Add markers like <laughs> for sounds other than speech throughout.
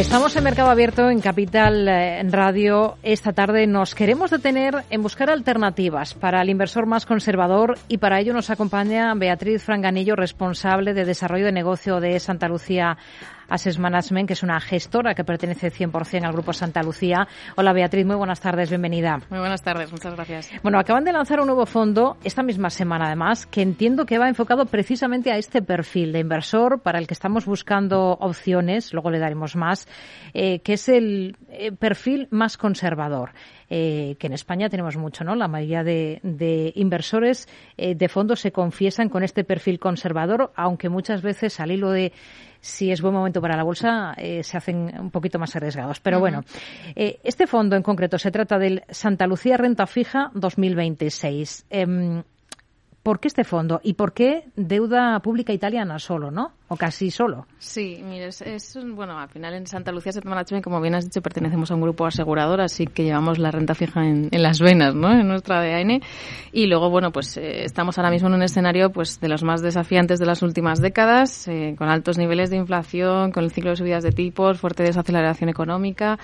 Estamos en Mercado Abierto en Capital eh, Radio. Esta tarde nos queremos detener en buscar alternativas para el inversor más conservador y para ello nos acompaña Beatriz Franganillo, responsable de desarrollo de negocio de Santa Lucía Asset Management, que es una gestora que pertenece 100% al Grupo Santa Lucía. Hola Beatriz, muy buenas tardes, bienvenida. Muy buenas tardes, muchas gracias. Bueno, acaban de lanzar un nuevo fondo esta misma semana además, que entiendo que va enfocado precisamente a este perfil de inversor para el que estamos buscando opciones, luego le daremos más, eh, que es el eh, perfil más conservador. Eh, que en España tenemos mucho, ¿no? La mayoría de, inversores eh, de fondos se confiesan con este perfil conservador, aunque muchas veces al hilo de si es buen momento para la bolsa, eh, se hacen un poquito más arriesgados. Pero bueno, este fondo en concreto se trata del Santa Lucía Renta Fija 2026. Em, ¿Por qué este fondo? ¿Y por qué deuda pública italiana solo, no? O casi solo. Sí, mire, es, bueno, al final en Santa Lucía Asset Management, como bien has dicho, pertenecemos a un grupo asegurador, así que llevamos la renta fija en, las venas, ¿no? En nuestra ADN. Y luego, bueno, pues eh, estamos ahora mismo en un escenario pues de los más desafiantes de las últimas décadas, eh, con altos niveles de inflación, con el ciclo de subidas de tipos, fuerte desaceleración económica,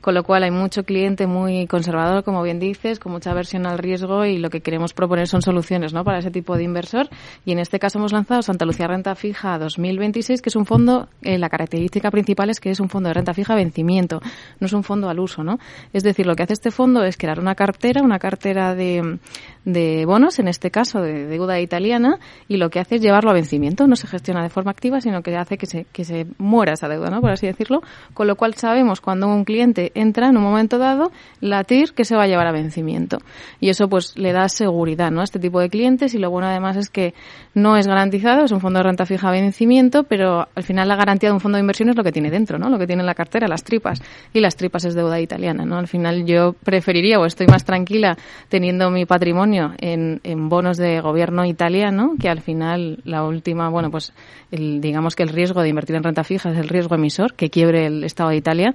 con lo cual hay mucho cliente muy conservador, como bien dices, con mucha aversión al riesgo y lo que queremos proponer son soluciones, ¿no? Para ese tipo de inversor. Y en este caso hemos lanzado Santa Lucía Renta Fija 2000 2026, que es un fondo, eh, la característica principal es que es un fondo de renta fija vencimiento, no es un fondo al uso, ¿no? Es decir, lo que hace este fondo es crear una cartera, una cartera de, de bonos, en este caso de deuda italiana, y lo que hace es llevarlo a vencimiento. No se gestiona de forma activa, sino que hace que se, que se muera esa deuda, ¿no? por así decirlo. Con lo cual sabemos cuando un cliente entra en un momento dado, la TIR que se va a llevar a vencimiento. Y eso pues le da seguridad ¿no? a este tipo de clientes y lo bueno además es que no es garantizado, es un fondo de renta fija a vencimiento, pero al final la garantía de un fondo de inversión es lo que tiene dentro, ¿no? lo que tiene en la cartera, las tripas. Y las tripas es deuda italiana. ¿no? Al final yo preferiría o estoy más tranquila teniendo mi patrimonio en, bonos de gobierno italiano, que al final la última, bueno, pues el, digamos que el riesgo de invertir en renta fija es el riesgo emisor, que quiebre el Estado de Italia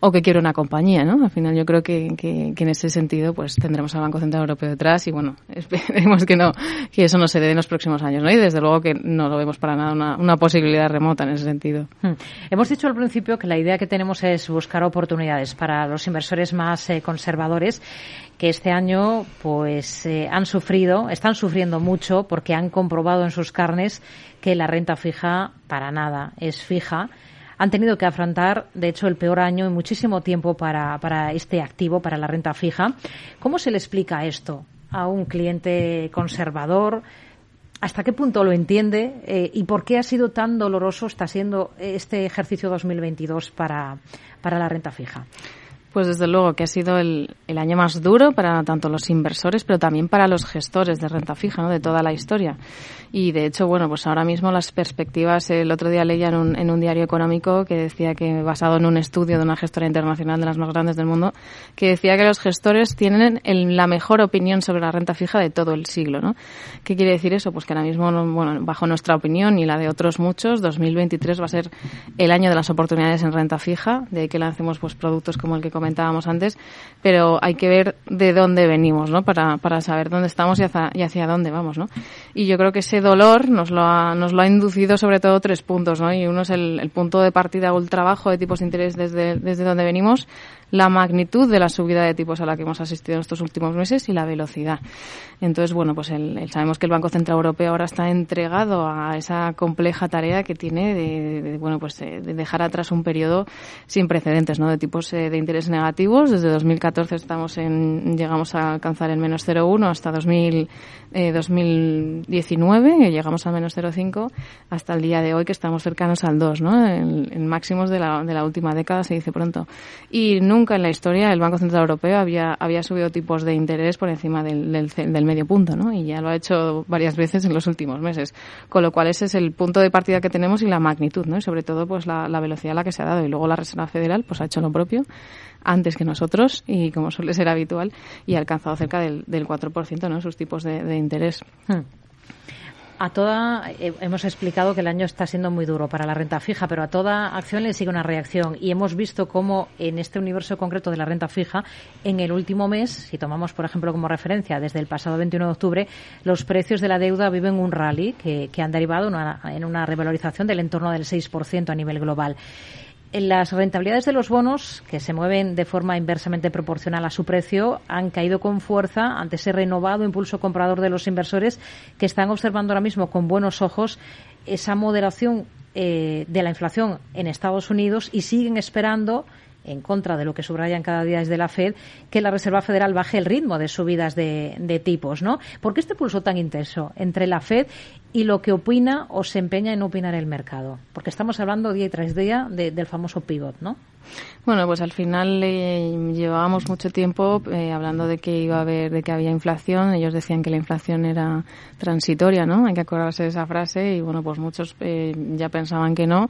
o que quiere una compañía, ¿no? Al final yo creo que, que, en ese sentido pues tendremos al Banco Central Europeo detrás y bueno, <laughs> esperemos que no, que eso no se dé en los próximos años, ¿no? Y desde luego que no lo vemos para nada una, una posibilidad remota en ese sentido. Hmm. Hemos dicho al principio que la idea que tenemos es buscar oportunidades para los inversores más eh, conservadores que este año pues eh, han sufrido, están sufriendo mucho porque han comprobado en sus carnes que la renta fija para nada es fija han tenido que afrontar, de hecho, el peor año en muchísimo tiempo para, para este activo, para la renta fija. ¿Cómo se le explica esto a un cliente conservador? ¿Hasta qué punto lo entiende eh, y por qué ha sido tan doloroso está siendo este ejercicio 2022 para, para la renta fija? Pues desde luego que ha sido el, el, año más duro para tanto los inversores, pero también para los gestores de renta fija, ¿no? De toda la historia. Y de hecho, bueno, pues ahora mismo las perspectivas, el otro día leía en un, en un diario económico que decía que, basado en un estudio de una gestora internacional de las más grandes del mundo, que decía que los gestores tienen la mejor opinión sobre la renta fija de todo el siglo, ¿no? ¿Qué quiere decir eso? Pues que ahora mismo, bueno, bajo nuestra opinión y la de otros muchos, 2023 va a ser el año de las oportunidades en renta fija, de ahí que lancemos pues productos como el que comentábamos antes, pero hay que ver de dónde venimos, ¿no? Para, para saber dónde estamos y hacia, y hacia dónde vamos, ¿no? Y yo creo que ese dolor nos lo ha, nos lo ha inducido sobre todo tres puntos, ¿no? Y uno es el, punto de partida o el trabajo de tipos de interés desde, desde donde venimos, la magnitud de la subida de tipos a la que hemos asistido en estos últimos meses y la velocidad. Entonces, bueno, pues el, sabemos que el Banco Central Europeo ahora está entregado a esa compleja tarea que tiene de, bueno, pues de, dejar atrás un periodo sin precedentes, ¿no? De tipos eh, de interés negativos. Desde 2014 estamos en, llegamos a alcanzar el menos 0,1 hasta 2000, eh, 2019, llegamos al menos 0,5 hasta el día de hoy que estamos cercanos al 2, ¿no? En, máximos de la, de la última década se dice pronto. Y nunca en la historia el Banco Central Europeo había, había subido tipos de interés por encima del, del, medio punto, ¿no? Y ya lo ha hecho varias veces en los últimos meses. Con lo cual ese es el punto de partida que tenemos y la magnitud, ¿no? Y sobre todo pues la, la velocidad a la que se ha dado. Y luego la Reserva Federal pues ha hecho lo propio antes que nosotros y como suele ser habitual y ha alcanzado cerca del, del 4%, ¿no? Sus tipos de, interés. Hmm. A toda, eh, hemos explicado que el año está siendo muy duro para la renta fija, pero a toda acción le sigue una reacción y hemos visto cómo en este universo concreto de la renta fija, en el último mes, si tomamos por ejemplo como referencia desde el pasado 21 de octubre, los precios de la deuda viven un rally que, han derivado en una revalorización del entorno del 6% a nivel global. Las rentabilidades de los bonos, que se mueven de forma inversamente proporcional a su precio, han caído con fuerza ante ese renovado impulso comprador de los inversores que están observando ahora mismo con buenos ojos esa moderación eh, de la inflación en Estados Unidos y siguen esperando en contra de lo que subrayan cada día desde la Fed, que la Reserva Federal baje el ritmo de subidas de, tipos, ¿no? ¿Por qué este pulso tan intenso entre la Fed y lo que opina o se empeña en opinar el mercado? Porque estamos hablando día tras día del famoso pivot, ¿no? Bueno, pues al final eh, llevábamos mucho tiempo eh, hablando de que iba a haber, de que había inflación. Ellos decían que la inflación era transitoria, ¿no? Hay que acordarse de esa frase y bueno, pues muchos eh, ya pensaban que no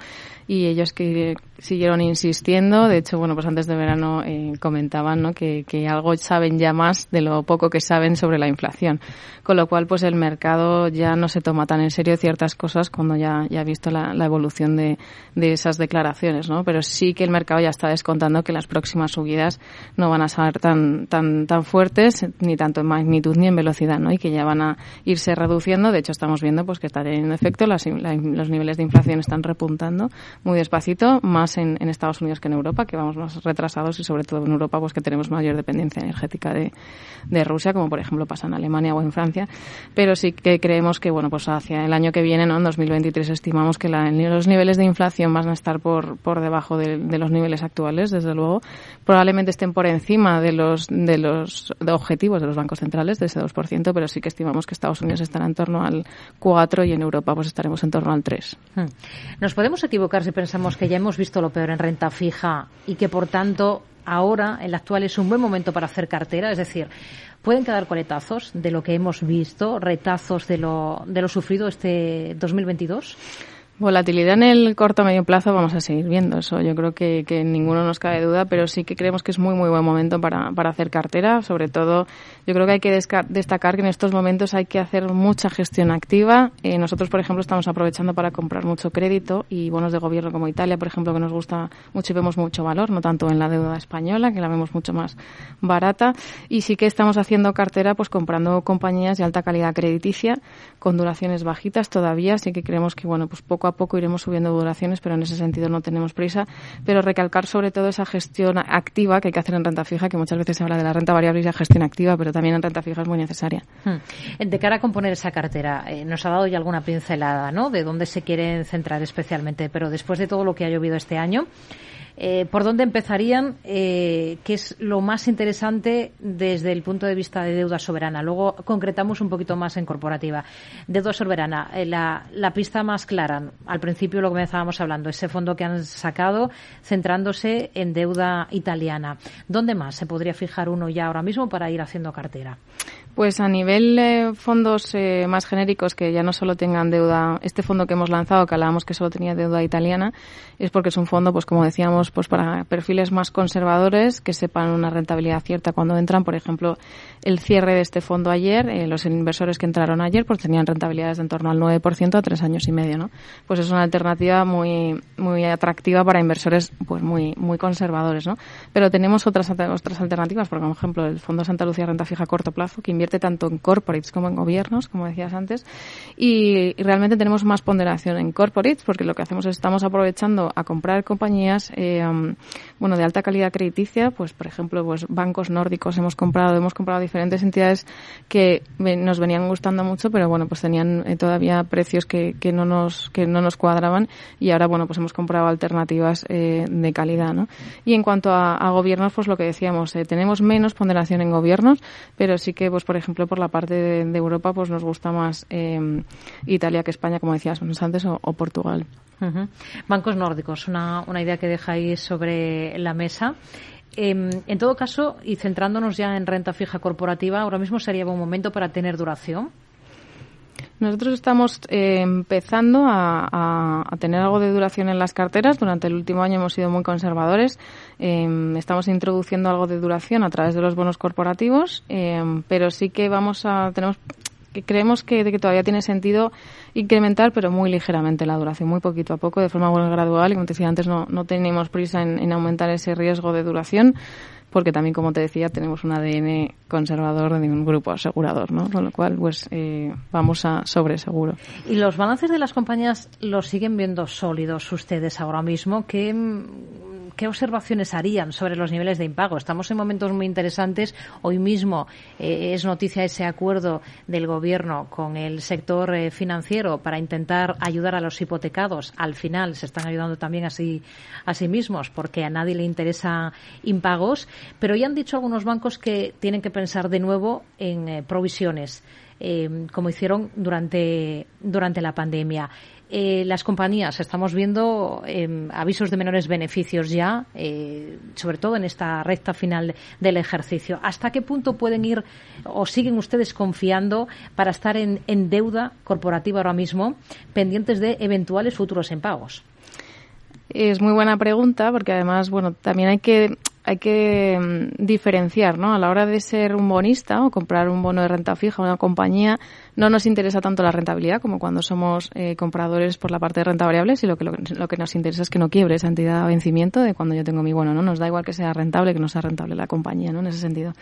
y ellos que siguieron insistiendo. De hecho, bueno, pues antes de verano comentaban, ¿no? Que, que algo saben ya más de lo poco que saben sobre la inflación. Con lo cual, pues el mercado ya no se toma tan en serio ciertas cosas cuando ya, ya ha visto la, evolución de, de esas declaraciones, ¿no? Pero sí que el mercado ya está descontando que las próximas subidas no van a ser tan, tan, tan fuertes, ni tanto en magnitud ni en velocidad, ¿no? Y que ya van a irse reduciendo. De hecho, estamos viendo pues que está teniendo efecto, los niveles de inflación están repuntando muy despacito, más en, Estados Unidos que en Europa, que vamos más retrasados y sobre todo en Europa, pues que tenemos mayor dependencia energética de, de Rusia, como por ejemplo pasa en Alemania o en Francia. Pero sí que creemos que, bueno, pues el año que viene, ¿no? En 2023 estimamos que los niveles de inflación van a estar por, por debajo de, de los niveles actuales, desde luego, probablemente estén por encima de los, de los objetivos de los bancos centrales, de ese 2%, pero sí que estimamos que Estados Unidos estará en torno al 4 y en Europa pues estaremos en torno al 3. Hmm. ¿Nos podemos equivocar si pensamos que ya hemos visto lo peor en renta fija y que, por tanto, ahora, el actual, es un buen momento para hacer cartera? Es decir, pueden quedar coletazos de lo que hemos visto, retazos de lo, de lo sufrido este 2022? Volatilidad en el corto o medio plazo vamos a seguir viendo eso. Yo creo que, que ninguno nos cabe duda, pero sí que creemos que es muy, muy buen momento para, para hacer cartera. Sobre todo, yo creo que hay que destacar que en estos momentos hay que hacer mucha gestión activa. Eh, nosotros, por ejemplo, estamos aprovechando para comprar mucho crédito y bonos de gobierno como Italia, por ejemplo, que nos gusta mucho y vemos mucho valor, no tanto en la deuda española, que la vemos mucho más barata. Y sí que estamos haciendo cartera, pues comprando compañías de alta calidad crediticia, con duraciones bajitas todavía. Así que creemos que, bueno, pues poco a poco iremos subiendo duraciones, pero en ese sentido no tenemos prisa. Pero recalcar sobre todo esa gestión activa que hay que hacer en renta fija, que muchas veces se habla de la renta variable y la gestión activa, pero también en renta fija es muy necesaria. Hmm. De cara a componer esa cartera, eh, nos ha dado ya alguna pincelada, ¿no? De dónde se quieren centrar especialmente, pero después de todo lo que ha llovido este año, eh, ¿Por dónde empezarían? Eh, ¿Qué es lo más interesante desde el punto de vista de deuda soberana? Luego concretamos un poquito más en corporativa. Deuda soberana, eh, la, la, pista más clara. Al principio lo comenzábamos hablando, ese fondo que han sacado centrándose en deuda italiana. ¿Dónde más se podría fijar uno ya ahora mismo para ir haciendo cartera? Pues a nivel eh, fondos eh, más genéricos que ya no solo tengan deuda, este fondo que hemos lanzado, que hablábamos que solo tenía deuda italiana, es porque es un fondo, pues como decíamos, pues para perfiles más conservadores que sepan una rentabilidad cierta cuando entran. Por ejemplo, el cierre de este fondo ayer, eh, los inversores que entraron ayer, pues tenían rentabilidades de en torno al 9% a tres años y medio, ¿no? Pues es una alternativa muy muy atractiva para inversores, pues muy muy conservadores, ¿no? Pero tenemos otras otras alternativas, por ejemplo, el fondo Santa Lucía Renta Fija a corto plazo, que invierte tanto en corporates como en gobiernos, como decías antes, y, realmente tenemos más ponderación en corporates porque lo que hacemos es estamos aprovechando a comprar compañías eh, um, bueno de alta calidad crediticia, pues por ejemplo pues bancos nórdicos hemos comprado, hemos comprado diferentes entidades que nos venían gustando mucho, pero bueno pues tenían eh, todavía precios que, que no nos que no nos cuadraban y ahora bueno pues hemos comprado alternativas eh, de calidad, ¿no? Y en cuanto a, a gobiernos pues lo que decíamos tenemos menos ponderación en gobiernos, pero sí que pues por por ejemplo, por la parte de, Europa, pues nos gusta más eh, Italia que España, como decías antes, o, Portugal. Bancos nórdicos, una, una idea que dejáis sobre la mesa. Em, en todo caso, y centrándonos ya en renta fija corporativa, ahora mismo sería buen momento para tener duración. Nosotros estamos eh, empezando a, tener algo de duración en las carteras. Durante el último año hemos sido muy conservadores. Em, estamos introduciendo algo de duración a través de los bonos corporativos, em, pero sí que vamos a tenemos creemos que, que, todavía tiene sentido incrementar, pero muy ligeramente la duración, muy poquito a poco, de forma muy gradual. Y como te decía antes, no, no tenemos prisa en, en aumentar ese riesgo de duración porque también, como te decía, tenemos un ADN conservador de un grupo asegurador, ¿no? Con lo cual, pues eh, vamos a sobre seguro. ¿Y los balances de las compañías los siguen viendo sólidos ustedes ahora mismo? ¿Qué, ¿Qué observaciones harían sobre los niveles de impago? Estamos en momentos muy interesantes. Hoy mismo eh, es noticia ese acuerdo del Gobierno con el sector eh, financiero para intentar ayudar a los hipotecados. Al final se están ayudando también a sí, a sí mismos porque a nadie le interesa impagos. Pero ya han dicho algunos bancos que tienen que pensar de nuevo en eh, provisiones. Como hicieron durante, durante la pandemia. Eh, las compañías estamos viendo em, avisos de menores beneficios ya, eh, sobre todo en esta recta final del ejercicio. ¿Hasta qué punto pueden ir o siguen ustedes confiando para estar en, en deuda corporativa ahora mismo, pendientes de eventuales futuros impagos? Es muy buena pregunta porque además, bueno, también hay que hay que mm, diferenciar, ¿no? A la hora de ser un bonista o comprar un bono de renta fija, una compañía, no nos interesa tanto la rentabilidad como cuando somos eh, compradores por la parte de renta variable, sino que lo, que nos interesa es que no quiebre esa entidad a vencimiento de cuando yo tengo mi bono, ¿no? Nos da igual que sea rentable que no sea rentable la compañía, ¿no? En ese sentido.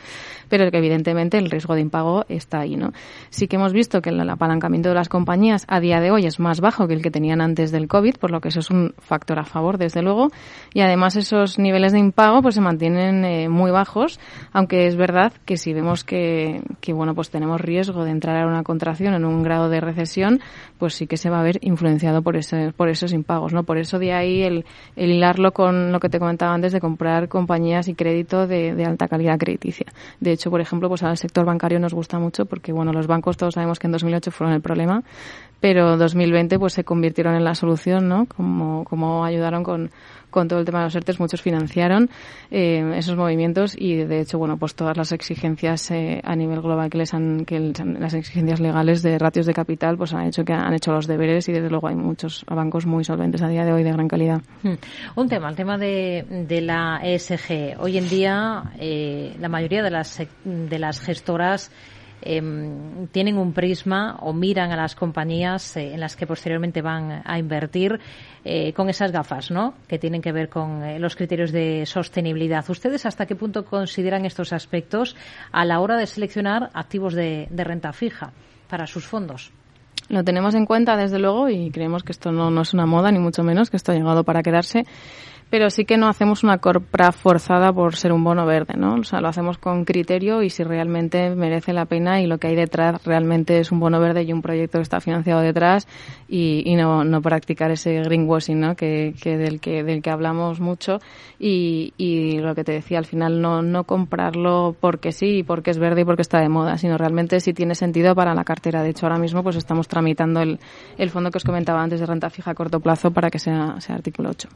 Pero que evidentemente el riesgo de impago está ahí, ¿no? Sí que hemos visto que el apalancamiento de las compañías a día de hoy es más bajo que el que tenían antes del COVID, por lo que eso es un factor a favor, desde luego, y además esos niveles de impago pues se mantienen eh, muy bajos, aunque es verdad que si vemos que, que, bueno, pues tenemos riesgo de entrar a una contracción, en un grado de recesión, pues sí que se va a ver influenciado por, ese, por esos impagos, ¿no? Por eso de ahí el, el hilarlo con lo que te comentaba antes de comprar compañías y crédito de, de alta calidad crediticia. De hecho, por ejemplo, pues al sector bancario nos gusta mucho porque, bueno, los bancos todos sabemos que en 2008 fueron el problema, pero 2020 pues se convirtieron en la solución, ¿no? Como, como ayudaron con, con todo el tema de los ERTES, muchos financiaron eh, esos movimientos y de hecho, bueno, pues todas las exigencias eh, a nivel global que les han, que las exigencias legales de ratios de capital, pues han hecho que han hecho los deberes y desde luego hay muchos bancos muy solventes a día de hoy de gran calidad. Hmm. Un tema, el tema de, de la ESG. Hoy en día, eh, la mayoría de las, de las gestoras Em, tienen un prisma o miran a las compañías eh, en las que posteriormente van a invertir eh, con esas gafas, ¿no? Que tienen que ver con eh, los criterios de sostenibilidad. ¿Ustedes hasta qué punto consideran estos aspectos a la hora de seleccionar activos de, renta fija para sus fondos? Lo tenemos en cuenta, desde luego, y creemos que esto no, es una moda, ni mucho menos, que esto ha llegado para quedarse pero sí que no hacemos una compra forzada por ser un bono verde, ¿no? O sea, lo hacemos con criterio y si realmente merece la pena y lo que hay detrás realmente es un bono verde y un proyecto que está financiado detrás y, y no, no practicar ese greenwashing, ¿no? Que, que del que del que hablamos mucho y, y lo que te decía al final no no comprarlo porque sí, porque es verde y porque está de moda, sino realmente si tiene sentido para la cartera. De hecho, ahora mismo pues estamos tramitando el, el fondo que os comentaba antes de renta fija a corto plazo para que sea, sea artículo 8.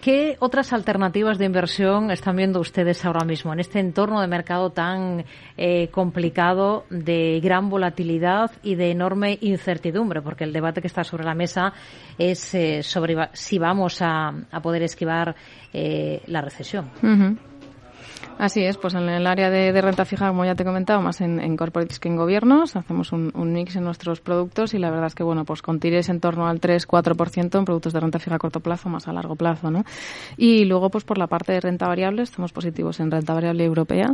¿Qué otras alternativas de inversión están viendo ustedes ahora mismo en este entorno de mercado tan eh, complicado, de gran volatilidad y de enorme incertidumbre? Porque el debate que está sobre la mesa es eh, sobre si vamos a, poder esquivar eh, la recesión. Así es, pues en el área de, renta fija, como ya te he comentado, más en, en corporates que en gobiernos, hacemos un, mix en nuestros productos y la verdad es que, bueno, pues con tires en torno al 3-4% en productos de renta fija a corto plazo, más a largo plazo, ¿no? Y luego, pues por la parte de renta variable, estamos positivos en renta variable europea,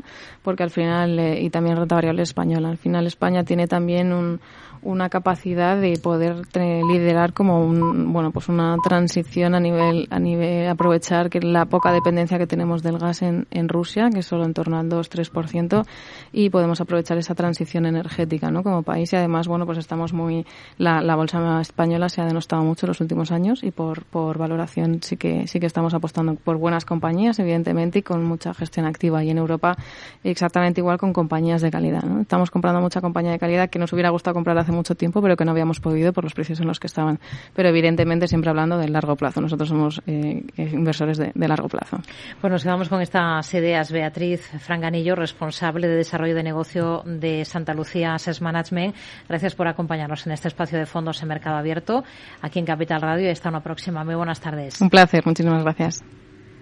porque al final, eh, y también renta variable española, al final España tiene también un una capacidad de poder liderar como un, bueno pues una transición a nivel a nivel aprovechar que la poca dependencia que tenemos del gas en, en Rusia que es solo en torno al 2-3% y podemos aprovechar esa transición energética ¿no? como país y además bueno pues estamos muy la, la bolsa española se ha denostado mucho en los últimos años y por, por valoración sí que sí que estamos apostando por buenas compañías evidentemente y con mucha gestión activa y en Europa exactamente igual con compañías de calidad estamos comprando mucha compañía de calidad que nos hubiera gustado comprar hace mucho tiempo, pero que no habíamos podido por los precios en los que estaban. Pero evidentemente siempre hablando del largo plazo. Nosotros somos eh, inversores de, largo plazo. Pues nos quedamos con estas ideas. Beatriz Franganillo, responsable de desarrollo de negocio de Santa Lucía Asset Management. Gracias por acompañarnos en este espacio de fondos en mercado abierto aquí en Capital Radio y hasta una próxima. Muy buenas tardes. Un placer. Muchísimas gracias.